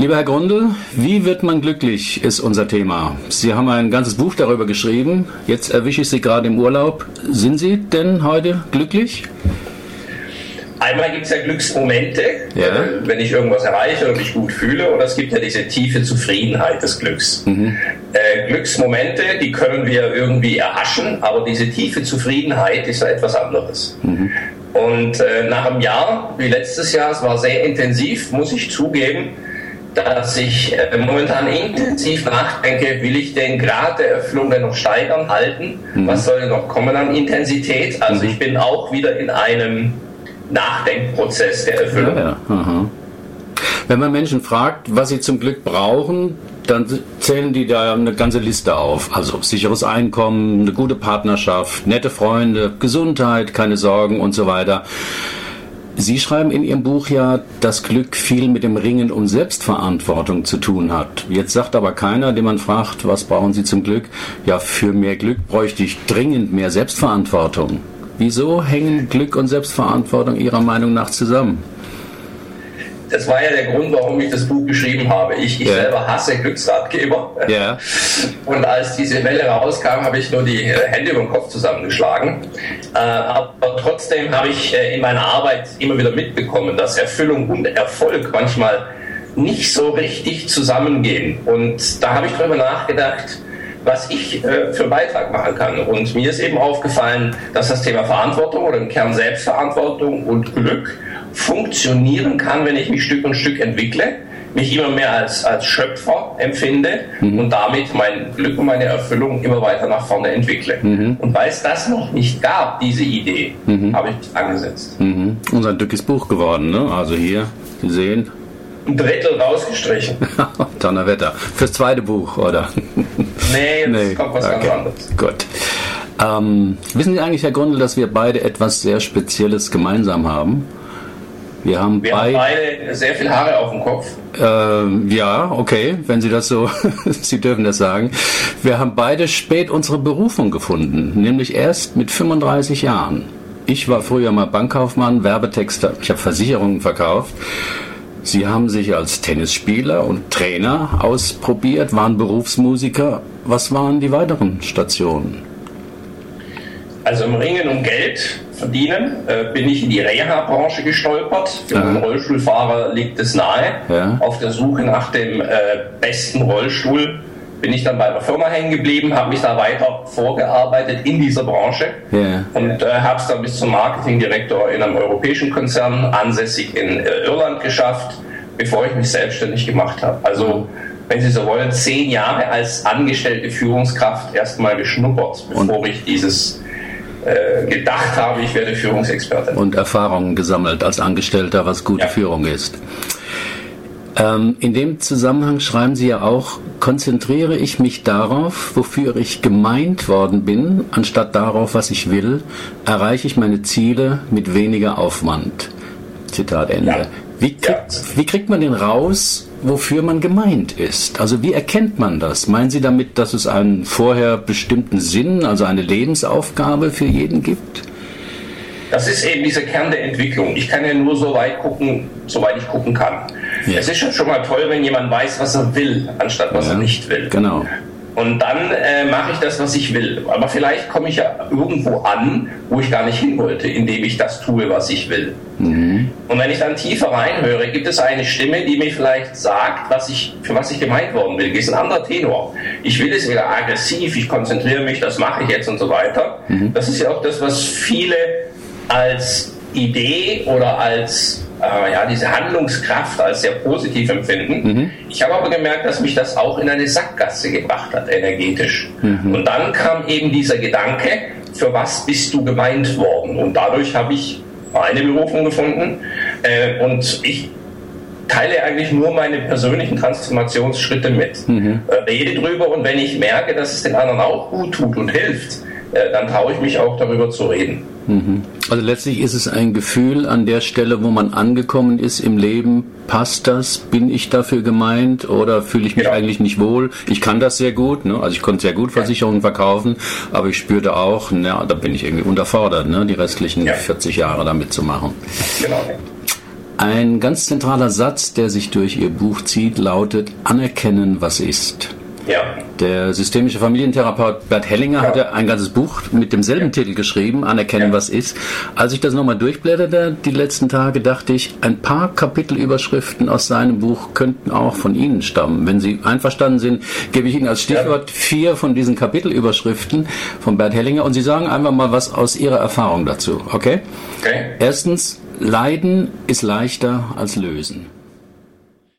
Lieber Herr Grundl, wie wird man glücklich, ist unser Thema. Sie haben ein ganzes Buch darüber geschrieben. Jetzt erwische ich Sie gerade im Urlaub. Sind Sie denn heute glücklich? Einmal gibt es ja Glücksmomente, ja. Äh, wenn ich irgendwas erreiche und mich gut fühle, oder es gibt ja diese tiefe Zufriedenheit des Glücks. Mhm. Äh, Glücksmomente, die können wir irgendwie erhaschen, aber diese tiefe Zufriedenheit ist ja etwas anderes. Mhm. Und äh, nach einem Jahr, wie letztes Jahr, es war sehr intensiv, muss ich zugeben, dass ich äh, momentan intensiv nachdenke, will ich den Grad der Erfüllung denn noch steigern, halten? Mhm. Was soll denn noch kommen an Intensität? Also mhm. ich bin auch wieder in einem Nachdenkprozess der Erfüllung. Ja, ja. Wenn man Menschen fragt, was sie zum Glück brauchen, dann zählen die da eine ganze Liste auf. Also sicheres Einkommen, eine gute Partnerschaft, nette Freunde, Gesundheit, keine Sorgen und so weiter. Sie schreiben in Ihrem Buch ja, dass Glück viel mit dem Ringen um Selbstverantwortung zu tun hat. Jetzt sagt aber keiner, den man fragt, was brauchen Sie zum Glück? Ja, für mehr Glück bräuchte ich dringend mehr Selbstverantwortung. Wieso hängen Glück und Selbstverantwortung Ihrer Meinung nach zusammen? Das war ja der Grund, warum ich das Buch geschrieben habe. Ich, ich yeah. selber hasse Glücksratgeber. Yeah. Und als diese Welle rauskam, habe ich nur die Hände über den Kopf zusammengeschlagen. Äh, aber trotzdem habe ich äh, in meiner Arbeit immer wieder mitbekommen, dass Erfüllung und Erfolg manchmal nicht so richtig zusammengehen. Und da habe ich darüber nachgedacht, was ich äh, für einen Beitrag machen kann. Und mir ist eben aufgefallen, dass das Thema Verantwortung oder im Kern Selbstverantwortung und Glück funktionieren kann, wenn ich mich Stück und Stück entwickle, mich immer mehr als, als Schöpfer empfinde mhm. und damit mein Glück und meine Erfüllung immer weiter nach vorne entwickle. Mhm. Und weil es das noch nicht gab, diese Idee, mhm. habe ich mich angesetzt. Mhm. Unser dickes Buch geworden, ne? Also hier, Sie sehen. Ein Drittel rausgestrichen. Donnerwetter. Fürs zweite Buch, oder? Nee, jetzt nee. kommt was okay. ganz anderes. Gut. Ähm, wissen Sie eigentlich, Herr Grundl, dass wir beide etwas sehr Spezielles gemeinsam haben? Wir haben, Wir beid haben beide sehr viel Haare auf dem Kopf. Äh, ja, okay, wenn Sie das so, Sie dürfen das sagen. Wir haben beide spät unsere Berufung gefunden, nämlich erst mit 35 Jahren. Ich war früher mal Bankkaufmann, Werbetexter, ich habe Versicherungen verkauft. Sie haben sich als Tennisspieler und Trainer ausprobiert, waren Berufsmusiker. Was waren die weiteren Stationen? Also im Ringen um Geld verdienen, äh, bin ich in die Reha-Branche gestolpert. Für einen Rollstuhlfahrer liegt es nahe. Ja. Auf der Suche nach dem äh, besten Rollstuhl bin ich dann bei einer Firma hängen geblieben, habe mich da weiter vorgearbeitet in dieser Branche yeah. und äh, habe es dann bis zum Marketingdirektor in einem europäischen Konzern ansässig in äh, Irland geschafft, bevor ich mich selbstständig gemacht habe. Also wenn Sie so wollen, zehn Jahre als angestellte Führungskraft erstmal geschnuppert, bevor und ich dieses äh, gedacht habe, ich werde Führungsexperte. Und Erfahrungen gesammelt als Angestellter, was gute ja. Führung ist. Ähm, in dem Zusammenhang schreiben Sie ja auch, konzentriere ich mich darauf, wofür ich gemeint worden bin, anstatt darauf, was ich will, erreiche ich meine Ziele mit weniger Aufwand. Zitat Ende. Ja. Wie, kriegt, ja. wie kriegt man den raus, wofür man gemeint ist. Also wie erkennt man das? Meinen Sie damit, dass es einen vorher bestimmten Sinn, also eine Lebensaufgabe für jeden gibt? Das ist eben dieser Kern der Entwicklung. Ich kann ja nur so weit gucken, soweit ich gucken kann. Ja. Es ist schon mal toll, wenn jemand weiß, was er will, anstatt was ja, er nicht will. Genau. Und dann äh, mache ich das, was ich will. Aber vielleicht komme ich ja irgendwo an, wo ich gar nicht hin wollte, indem ich das tue, was ich will. Mhm. Und wenn ich dann tiefer reinhöre, gibt es eine Stimme, die mir vielleicht sagt, was ich, für was ich gemeint worden will. Das ist ein anderer Tenor. Ich will es wieder aggressiv, ich konzentriere mich, das mache ich jetzt und so weiter. Mhm. Das ist ja auch das, was viele als Idee oder als äh, ja, diese Handlungskraft als sehr positiv empfinden. Mhm. Ich habe aber gemerkt, dass mich das auch in eine Sackgasse gebracht hat, energetisch. Mhm. Und dann kam eben dieser Gedanke, für was bist du gemeint worden? Und dadurch habe ich meine Berufung gefunden. Äh, und ich teile eigentlich nur meine persönlichen Transformationsschritte mit. Mhm. Äh, rede drüber und wenn ich merke, dass es den anderen auch gut tut und hilft, äh, dann traue ich mich auch darüber zu reden. Also letztlich ist es ein Gefühl an der Stelle, wo man angekommen ist im Leben. Passt das? Bin ich dafür gemeint? Oder fühle ich mich ja. eigentlich nicht wohl? Ich kann das sehr gut. Ne? Also ich konnte sehr gut Versicherungen verkaufen, aber ich spürte auch, na, da bin ich irgendwie unterfordert, ne? die restlichen ja. 40 Jahre damit zu machen. Genau. Ein ganz zentraler Satz, der sich durch Ihr Buch zieht, lautet Anerkennen, was ist. Ja. Der systemische Familientherapeut Bert Hellinger ja. hatte ein ganzes Buch mit demselben ja. Titel geschrieben, Anerkennen, ja. was ist. Als ich das nochmal durchblätterte, die letzten Tage, dachte ich, ein paar Kapitelüberschriften aus seinem Buch könnten auch von Ihnen stammen. Wenn Sie einverstanden sind, gebe ich Ihnen als Stichwort vier von diesen Kapitelüberschriften von Bert Hellinger und Sie sagen einfach mal was aus Ihrer Erfahrung dazu, okay? Okay. Erstens, Leiden ist leichter als lösen.